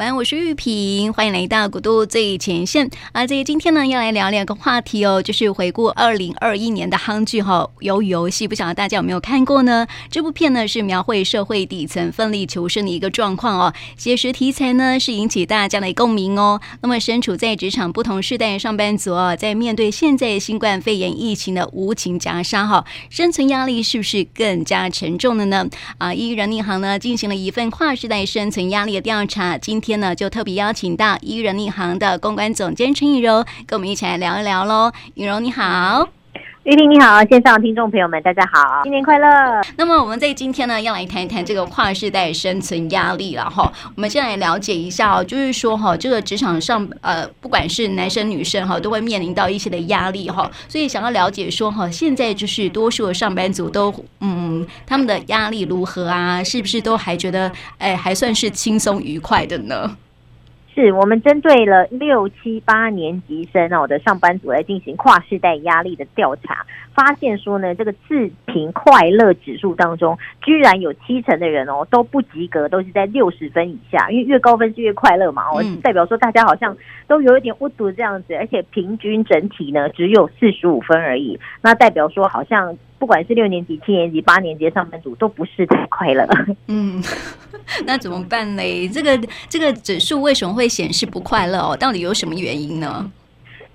晚，我是玉萍，欢迎来到古都最前线啊！这今天呢，要来聊两个话题哦，就是回顾二零二一年的夯剧哈，《鱿鱼游戏》，不晓得大家有没有看过呢？这部片呢是描绘社会底层奋力求生的一个状况哦，写实题材呢是引起大家的共鸣哦。那么身处在职场不同世代的上班族哦，在面对现在新冠肺炎疫情的无情夹杀哈，生存压力是不是更加沉重了呢？啊，一人银行呢进行了一份跨世代生存压力的调查，今天。今天呢，就特别邀请到伊人银行的公关总监陈以柔，跟我们一起来聊一聊喽。以柔你好，玉萍你好，线上的听众朋友们大家好，新年快乐。那么我们在今天呢，要来谈一谈这个跨世代生存压力了哈。我们先来了解一下哦，就是说哈，这个职场上呃，不管是男生女生哈，都会面临到一些的压力哈。所以想要了解说哈，现在就是多数的上班族都嗯，他们的压力如何啊？是不是都还觉得哎，还算是轻松愉快的呢？是我们针对了六七八年级生哦的上班族来进行跨世代压力的调查，发现说呢，这个自评快乐指数当中，居然有七成的人哦都不及格，都是在六十分以下，因为越高分是越快乐嘛哦，代表说大家好像都有一点无读这样子，而且平均整体呢只有四十五分而已，那代表说好像。不管是六年级、七年级、八年级的上班族，都不是太快乐。嗯，那怎么办嘞？这个这个指数为什么会显示不快乐哦？到底有什么原因呢？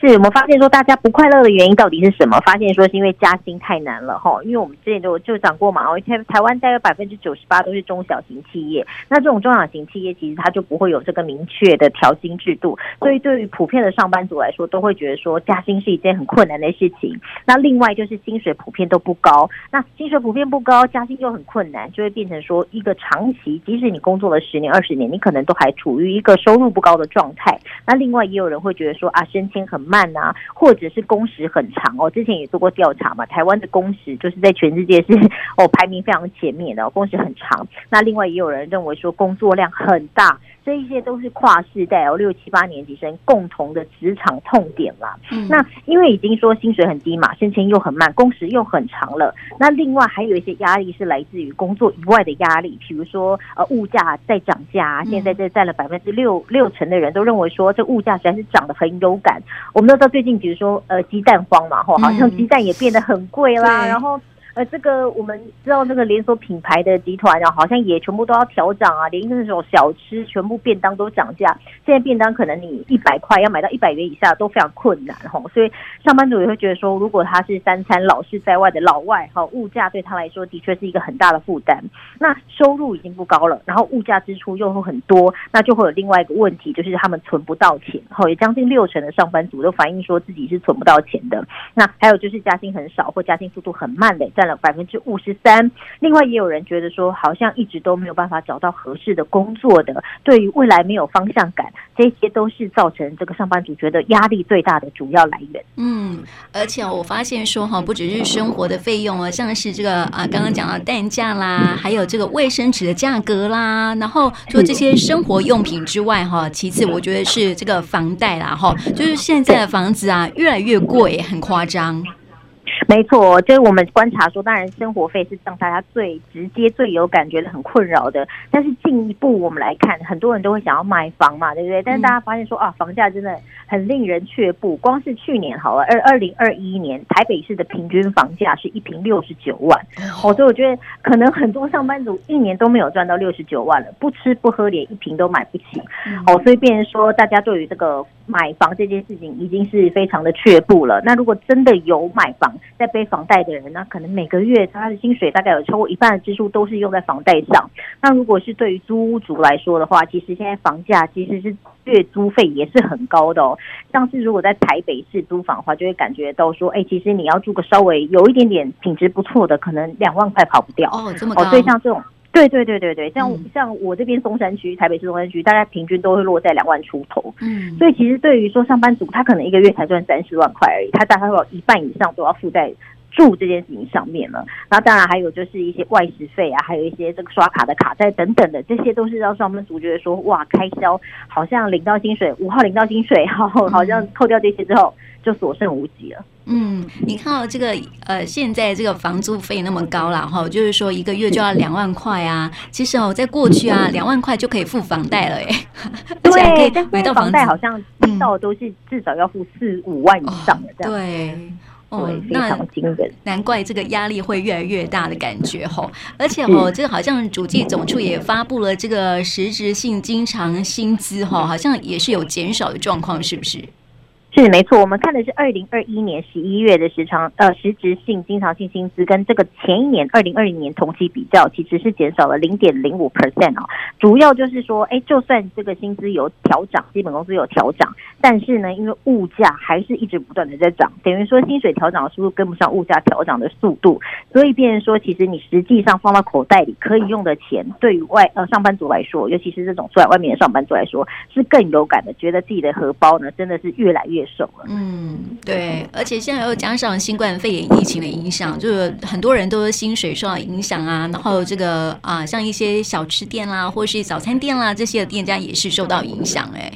是我们发现说大家不快乐的原因到底是什么？发现说是因为加薪太难了哈，因为我们之前就就讲过嘛，台台湾大概百分之九十八都是中小型企业，那这种中小型企业其实它就不会有这个明确的调薪制度，所以对于普遍的上班族来说，都会觉得说加薪是一件很困难的事情。那另外就是薪水普遍都不高，那薪水普遍不高，加薪又很困难，就会变成说一个长期，即使你工作了十年、二十年，你可能都还处于一个收入不高的状态。那另外也有人会觉得说啊，升迁很慢啊，或者是工时很长哦。之前也做过调查嘛，台湾的工时就是在全世界是哦排名非常前面的，工时很长。那另外也有人认为说工作量很大。这一些都是跨世代哦，六七八年级生共同的职场痛点啦。嗯，那因为已经说薪水很低嘛，升迁又很慢，工时又很长了。那另外还有一些压力是来自于工作以外的压力，比如说呃物价在涨价，现在这占了百分之六六成的人都认为说这物价实在是涨得很有感。我们都知道最近比如说呃鸡蛋荒嘛，吼，好像鸡蛋也变得很贵啦，然后。呃，这个我们知道，那个连锁品牌的集团啊，好像也全部都要调涨啊，连那种小吃全部便当都涨价。现在便当可能你一百块要买到一百元以下都非常困难哈，所以上班族也会觉得说，如果他是三餐老是在外的老外哈，物价对他来说的确是一个很大的负担。那收入已经不高了，然后物价支出又会很多，那就会有另外一个问题，就是他们存不到钱。哈，有将近六成的上班族都反映说自己是存不到钱的。那还有就是加薪很少或加薪速度很慢的，占百分之五十三，另外也有人觉得说，好像一直都没有办法找到合适的工作的，对于未来没有方向感，这些都是造成这个上班族觉得压力最大的主要来源。嗯，而且我发现说哈，不只是生活的费用啊，像是这个啊，刚刚讲到蛋价啦，还有这个卫生纸的价格啦，然后除了这些生活用品之外哈，其次我觉得是这个房贷啦哈，就是现在的房子啊越来越贵，很夸张。没错，就是我们观察说，当然生活费是让大家最直接、最有感觉的、很困扰的。但是进一步我们来看，很多人都会想要买房嘛，对不对？但是大家发现说啊，房价真的很令人却步。光是去年好了，二二零二一年台北市的平均房价是一平六十九万哦，所以我觉得可能很多上班族一年都没有赚到六十九万了，不吃不喝连一坪都买不起哦，所以变成说大家对于这个买房这件事情已经是非常的却步了。那如果真的有买房，在背房贷的人，那可能每个月他的薪水大概有超过一半的支出都是用在房贷上。那如果是对于租屋族来说的话，其实现在房价其实是月租费也是很高的哦。像是如果在台北市租房的话，就会感觉到说，哎，其实你要住个稍微有一点点品质不错的，可能两万块跑不掉哦。这么高？哦，所以像这种。对对对对对，像像我这边松山区，台北市松山区，大概平均都会落在两万出头。嗯，所以其实对于说上班族，他可能一个月才赚三十万块而已，他大概会有一半以上都要付在住这件事情上面了。那当然还有就是一些外食费啊，还有一些这个刷卡的卡债等等的，这些都是让上班族觉得说，哇，开销好像领到薪水五号领到薪水，好 好像扣掉这些之后就所剩无几了。嗯，你看到这个呃，现在这个房租费那么高了哈，就是说一个月就要两万块啊。其实哦，在过去啊，两万块就可以付房贷了哎。对，但是房贷好像听到都是至少要付四五万以上的这样。对。哦，非常惊人，难怪这个压力会越来越大的感觉吼，而且哦，这个好像主计总处也发布了这个实质性经常薪资吼，好像也是有减少的状况，是不是？是没错，我们看的是二零二一年十一月的时长呃实质性经常性薪资，跟这个前一年二零二零年同期比较，其实是减少了零点零五 percent 哦。主要就是说，哎，就算这个薪资有调涨，基本工资有调涨，但是呢，因为物价还是一直不断的在涨，等于说薪水调涨的速度跟不上物价调涨的速度，所以变成说，其实你实际上放到口袋里可以用的钱，对于外呃上班族来说，尤其是这种住在外面的上班族来说，是更有感的，觉得自己的荷包呢真的是越来越。嗯，对，而且现在又加上新冠肺炎疫情的影响，就是很多人都是薪水受到影响啊。然后这个啊，像一些小吃店啦，或是早餐店啦，这些的店家也是受到影响。哎，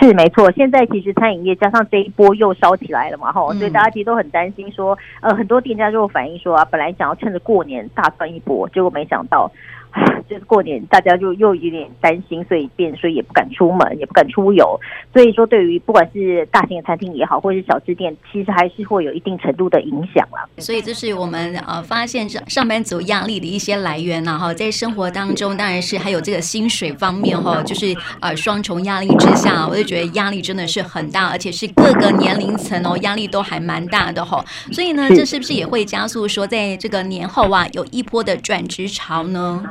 是没错。现在其实餐饮业加上这一波又烧起来了嘛，哈，所以大家其实都很担心说，呃，很多店家就反映说啊，本来想要趁着过年大赚一波，结果没想到。就是过年，大家就又有点担心，所以变，所以也不敢出门，也不敢出游。所以说，对于不管是大型的餐厅也好，或者是小吃店，其实还是会有一定程度的影响啦。所以这是我们呃发现上上班族压力的一些来源呐哈，在生活当中，当然是还有这个薪水方面哈，就是呃双重压力之下，我就觉得压力真的是很大，而且是各个年龄层哦压力都还蛮大的哈。所以呢，这是不是也会加速说，在这个年后啊，有一波的转职潮呢？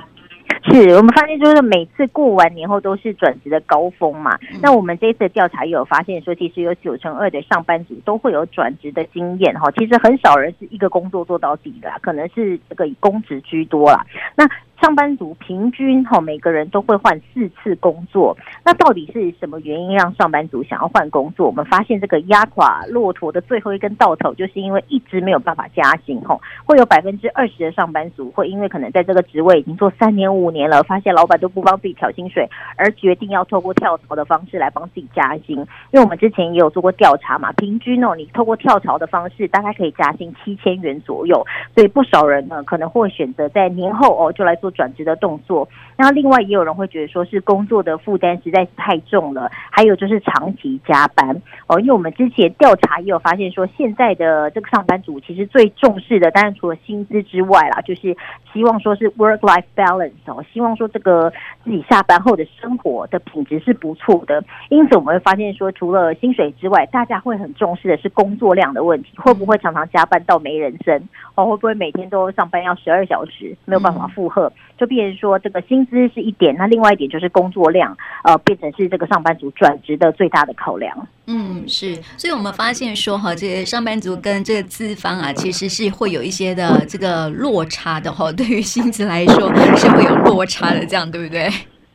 是我们发现，就是每次过完年后都是转职的高峰嘛。那我们这一次调查也有发现，说其实有九成二的上班族都会有转职的经验哈。其实很少人是一个工作做到底的，可能是这个以公职居多啦。那上班族平均哈，每个人都会换四次工作。那到底是什么原因让上班族想要换工作？我们发现这个压垮骆驼的最后一根稻草，就是因为一直没有办法加薪哈。会有百分之二十的上班族会因为可能在这个职位已经做三年五年了，发现老板都不帮自己调薪水，而决定要透过跳槽的方式来帮自己加薪。因为我们之前也有做过调查嘛，平均哦，你透过跳槽的方式，大概可以加薪七千元左右。所以不少人呢，可能会选择在年后哦，就来做。转职的动作，那另外也有人会觉得说是工作的负担实在是太重了，还有就是长期加班哦。因为我们之前调查也有发现说，现在的这个上班族其实最重视的，当然除了薪资之外啦，就是希望说是 work life balance 哦，希望说这个自己下班后的生活的品质是不错的。因此我们会发现说，除了薪水之外，大家会很重视的是工作量的问题，会不会常常加班到没人生哦？会不会每天都上班要十二小时，没有办法负荷？就变成说，这个薪资是一点，那另外一点就是工作量，呃，变成是这个上班族转职的最大的考量。嗯，是，所以我们发现说，哈，这些上班族跟这个资方啊，其实是会有一些的这个落差的哈。对于薪资来说，是会有落差的，这样对不对？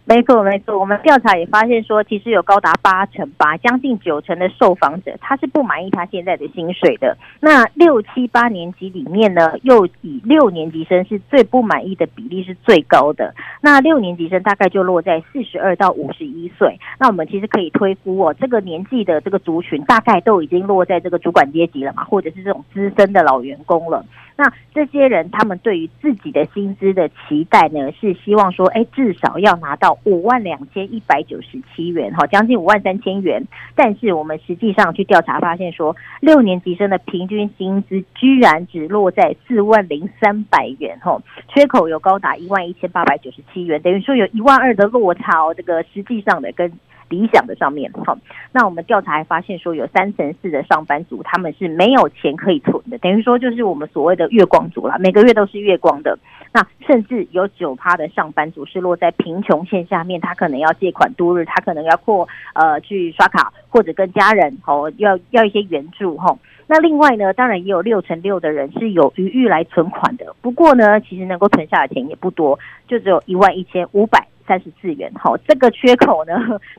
没错，没错。我们调查也发现说，其实有高达八成八，将近九成的受访者，他是不满意他现在的薪水的。那六七八年级里面呢，又以六年级生是最不满意的比例是最高的。那六年级生大概就落在四十二到五十一岁。那我们其实可以推估哦，这个年纪的这个族群，大概都已经落在这个主管阶级了嘛，或者是这种资深的老员工了。那这些人，他们对于自己的薪资的期待呢，是希望说，哎，至少要拿到五万两千一百九十七元，哈，将近五万三千元。但是我们实际上去调查发现说，六年级生的平均薪资居然只落在四万零三百元，哈，缺口有高达一万一千八百九十七元，等于说有一万二的落差哦。这个实际上的跟理想的上面，好，那我们调查还发现说，有三成四的上班族他们是没有钱可以存的，等于说就是我们所谓的月光族啦，每个月都是月光的。那甚至有九趴的上班族是落在贫穷线下面，他可能要借款度日，他可能要扩呃去刷卡或者跟家人哦要要一些援助哈。那另外呢，当然也有六成六的人是有余裕来存款的，不过呢，其实能够存下的钱也不多，就只有一万一千五百。三十四元，好，这个缺口呢，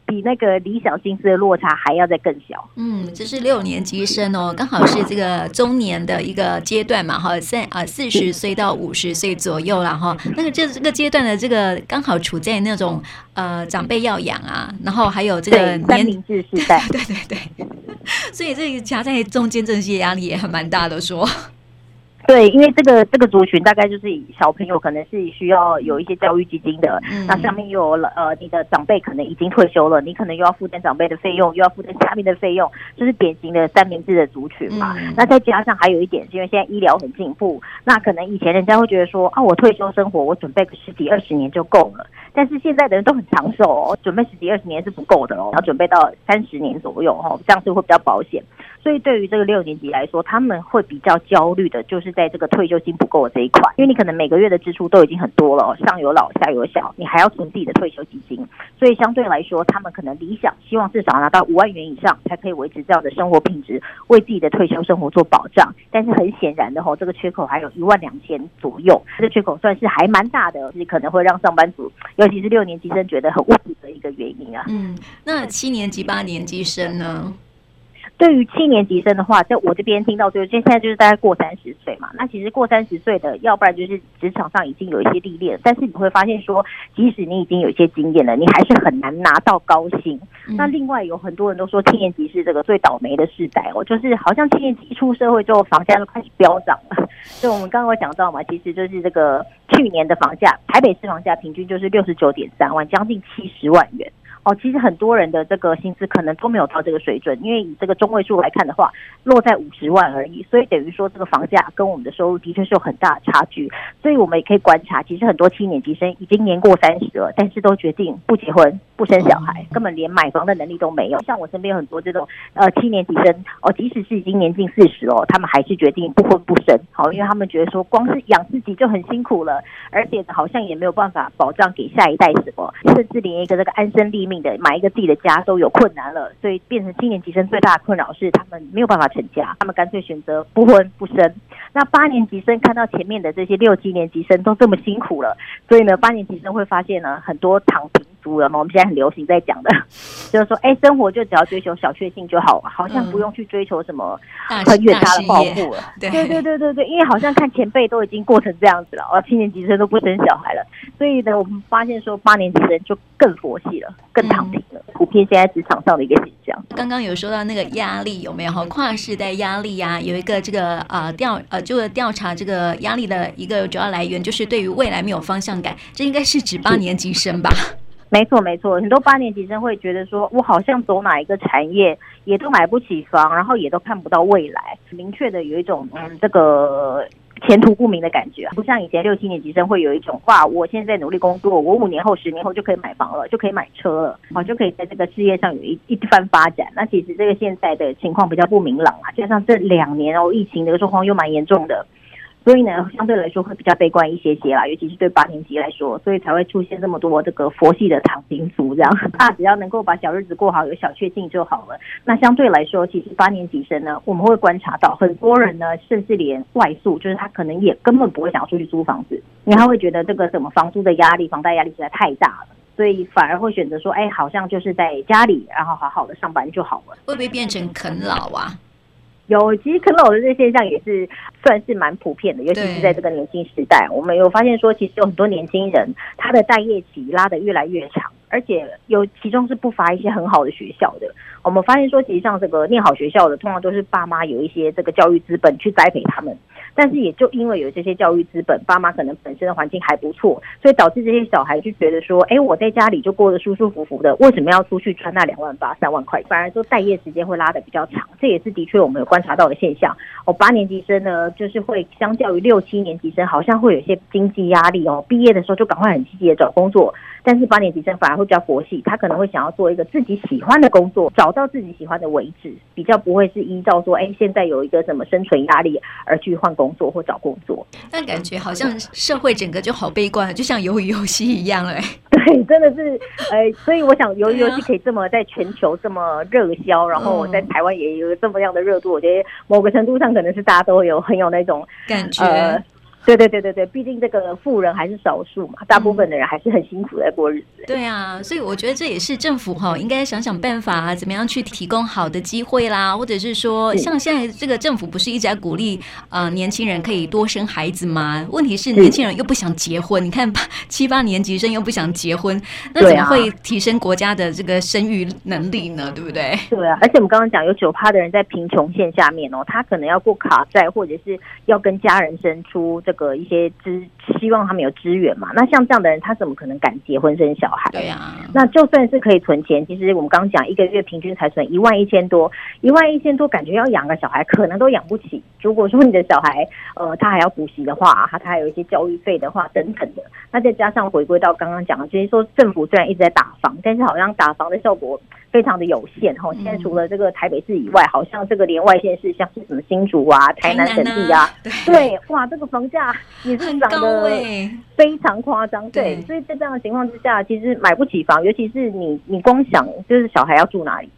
比那个理想薪资的落差还要再更小。嗯，这是六年级生哦，刚好是这个中年的一个阶段嘛，哈，三啊四十岁到五十岁左右了哈。那个这这个阶段的这个刚好处在那种呃长辈要养啊，然后还有这个年三明治时代，对对对。所以这个夹在中间，这些压力也还蛮大的说。对，因为这个这个族群大概就是小朋友，可能是需要有一些教育基金的。嗯、那上面又有了呃，你的长辈可能已经退休了，你可能又要负担长辈的费用，又要负担家里的费用，就是典型的三明治的族群嘛。嗯、那再加上还有一点，是因为现在医疗很进步，那可能以前人家会觉得说啊，我退休生活我准备个十几二十年就够了，但是现在的人都很长寿哦，准备十几二十年是不够的哦，要准备到三十年左右哦，这样子会比较保险。所以对于这个六年级来说，他们会比较焦虑的，就是在这个退休金不够的这一块，因为你可能每个月的支出都已经很多了，上有老下有小，你还要存自己的退休基金，所以相对来说，他们可能理想希望至少拿到五万元以上，才可以维持这样的生活品质，为自己的退休生活做保障。但是很显然的吼，这个缺口还有一万两千左右，这个缺口算是还蛮大的，是可能会让上班族，尤其是六年级生觉得很无助的一个原因啊。嗯，那七年级、八年级生呢？对于七年级生的话，在我这边听到就是现在就是大概过三十岁嘛，那其实过三十岁的，要不然就是职场上已经有一些历练，但是你会发现说，即使你已经有一些经验了，你还是很难拿到高薪。嗯、那另外有很多人都说七年级是这个最倒霉的世代哦，就是好像七年级一出社会之后，房价就开始飙涨了。就我们刚刚有讲到嘛，其实就是这个去年的房价，台北市房价平均就是六十九点三万，将近七十万元。哦，其实很多人的这个薪资可能都没有到这个水准，因为以这个中位数来看的话，落在五十万而已，所以等于说这个房价跟我们的收入的确是有很大的差距。所以我们也可以观察，其实很多七年级生已经年过三十了，但是都决定不结婚、不生小孩，根本连买房的能力都没有。像我身边很多这种呃七年级生哦，即使是已经年近四十哦，他们还是决定不婚不生。好，因为他们觉得说光是养自己就很辛苦了，而且好像也没有办法保障给下一代什么，甚至连一个这个安身立命的买一个自己的家都有困难了，所以变成七年级生最大的困扰是他们没有办法成家，他们干脆选择不婚不生。那八年级生看到前面的这些六七年级生都这么辛苦了，所以呢，八年级生会发现呢，很多躺平族人嘛，我们现在很流行在讲的，就是说，哎，生活就只要追求小确幸就好，好像不用去追求什么很远大的抱负了。对对对对对，因为好像看前辈都已经过成这样子了，哦，七年级生都不生小孩了，所以呢，我们发现说八年级生就更佛系了，更躺平了，普遍现在职场上的一个现象。刚刚有说到那个压力有没有哈？跨世代压力呀、啊，有一个这个呃调呃。就是调查这个压力的一个主要来源，就是对于未来没有方向感。这应该是指八年级生吧？没错，没错。很多八年级生会觉得说，我好像走哪一个产业也都买不起房，然后也都看不到未来。明确的有一种嗯，这个。前途不明的感觉，不像以前六七年级生会有一种哇，我现在努力工作，我五年后、十年后就可以买房了，就可以买车了，好，就可以在这个事业上有一一番发展。那其实这个现在的情况比较不明朗啊，加上这两年哦，疫情的状况又蛮严重的。所以呢，相对来说会比较悲观一些些啦，尤其是对八年级来说，所以才会出现这么多这个佛系的躺平族这样。他只要能够把小日子过好，有小确幸就好了。那相对来说，其实八年级生呢，我们会观察到很多人呢，甚至连外宿，就是他可能也根本不会想要出去租房子，因为他会觉得这个什么房租的压力、房贷压力实在太大了，所以反而会选择说，哎，好像就是在家里，然后好好的上班就好了。会不会变成啃老啊？有，其实啃老的这个现象也是算是蛮普遍的，尤其是在这个年轻时代，我们有发现说，其实有很多年轻人他的待业期拉得越来越长。而且有其中是不乏一些很好的学校的。我们发现说，其实像这个念好学校的，通常都是爸妈有一些这个教育资本去栽培他们。但是也就因为有这些教育资本，爸妈可能本身的环境还不错，所以导致这些小孩就觉得说，哎，我在家里就过得舒舒服服的，为什么要出去赚那两万八、三万块？反而说待业时间会拉得比较长，这也是的确我们有观察到的现象。哦，八年级生呢，就是会相较于六七年级生，好像会有一些经济压力哦。毕业的时候就赶快很积极的找工作。但是八年级生反而会比较佛系，他可能会想要做一个自己喜欢的工作，找到自己喜欢的为止，比较不会是依照说，哎，现在有一个什么生存压力而去换工作或找工作。但感觉好像社会整个就好悲观，就像鱿鱼游戏一样，哎，对，真的是，哎，所以我想鱿鱼游戏可以这么在全球这么热销，然后在台湾也有这么样的热度，我觉得某个程度上可能是大家都有很有那种感觉。呃对对对对对，毕竟这个富人还是少数嘛，大部分的人还是很辛苦在过日子。嗯、对啊，所以我觉得这也是政府哈、哦、应该想想办法啊，怎么样去提供好的机会啦，或者是说，像现在这个政府不是一直在鼓励呃年轻人可以多生孩子吗？问题是年轻人又不想结婚，你看八 七八年级生又不想结婚，那怎么会提升国家的这个生育能力呢？对不对？对啊，而且我们刚刚讲有九趴的人在贫穷线下面哦，他可能要过卡债，或者是要跟家人生出这个。一些资，希望他们有资源嘛。那像这样的人，他怎么可能敢结婚生小孩？对呀、啊。那就算是可以存钱，其实我们刚刚讲一个月平均才存一万一千多，一万一千多，感觉要养个小孩可能都养不起。如果说你的小孩，呃，他还要补习的话，他他还有一些教育费的话等等的，那再加上回归到刚刚讲的，就是说政府虽然一直在打房，但是好像打房的效果非常的有限哈。现在除了这个台北市以外，好像这个连外县市，像是什么新竹啊、台南等地啊，对，对，哇，这个房价。也是涨得非常夸张，对，所以在这样的情况之下，其实买不起房，尤其是你，你光想就是小孩要住哪里。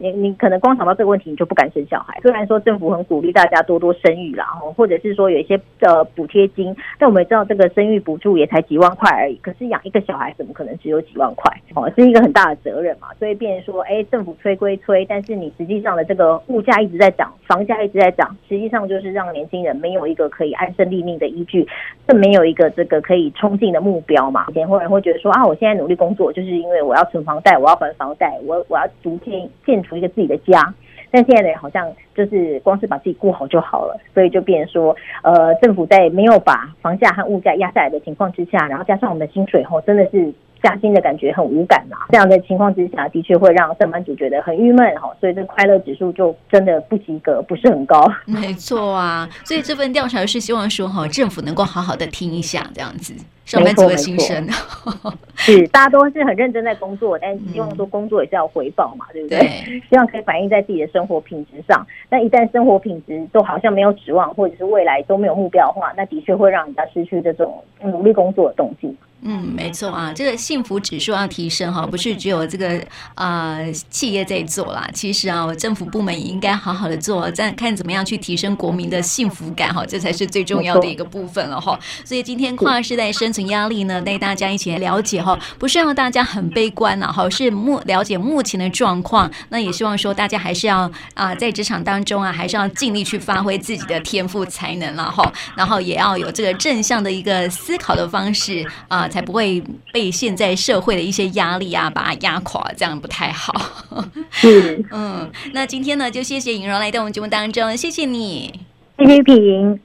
你你可能光想到这个问题，你就不敢生小孩。虽然说政府很鼓励大家多多生育啦，或者是说有一些呃补贴金，但我们也知道这个生育补助也才几万块而已。可是养一个小孩怎么可能只有几万块？哦，是一个很大的责任嘛。所以变成说，哎，政府催归催，但是你实际上的这个物价一直在涨，房价一直在涨，实际上就是让年轻人没有一个可以安身立命的依据，更没有一个这个可以冲劲的目标嘛。以前会人会觉得说啊，我现在努力工作，就是因为我要存房贷，我要还房贷，我我要逐渐建出一个自己的家，但现在的人好像就是光是把自己顾好就好了，所以就变成说，呃，政府在没有把房价和物价压下来的情况之下，然后加上我们的薪水后，真的是。加薪的感觉很无感呐，这样的情况之下，的确会让上班族觉得很郁闷哈，所以这快乐指数就真的不及格，不是很高。没错啊，所以这份调查是希望说哈，政府能够好好的听一下这样子上班族的心声。是，大家都是很认真在工作，但希望说工作也是要回报嘛，嗯、对不对？对，希望可以反映在自己的生活品质上。但一旦生活品质都好像没有指望，或者是未来都没有目标的话，那的确会让人家失去这种努力工作的动机。嗯，没错啊，这个幸福指数要提升哈，不是只有这个啊、呃、企业在做啦。其实啊，政府部门也应该好好的做，再看怎么样去提升国民的幸福感哈，这才是最重要的一个部分了哈。所以今天跨世代生存压力呢，带大家一起来了解哈，不是让大家很悲观呐，哈，是目了解目前的状况。那也希望说大家还是要啊，在职场当中啊，还是要尽力去发挥自己的天赋才能了哈，然后也要有这个正向的一个思考的方式啊。才不会被现在社会的一些压力啊，把它压垮，这样不太好。嗯，那今天呢，就谢谢颖柔来到我们节目当中，谢谢你，谢谢平。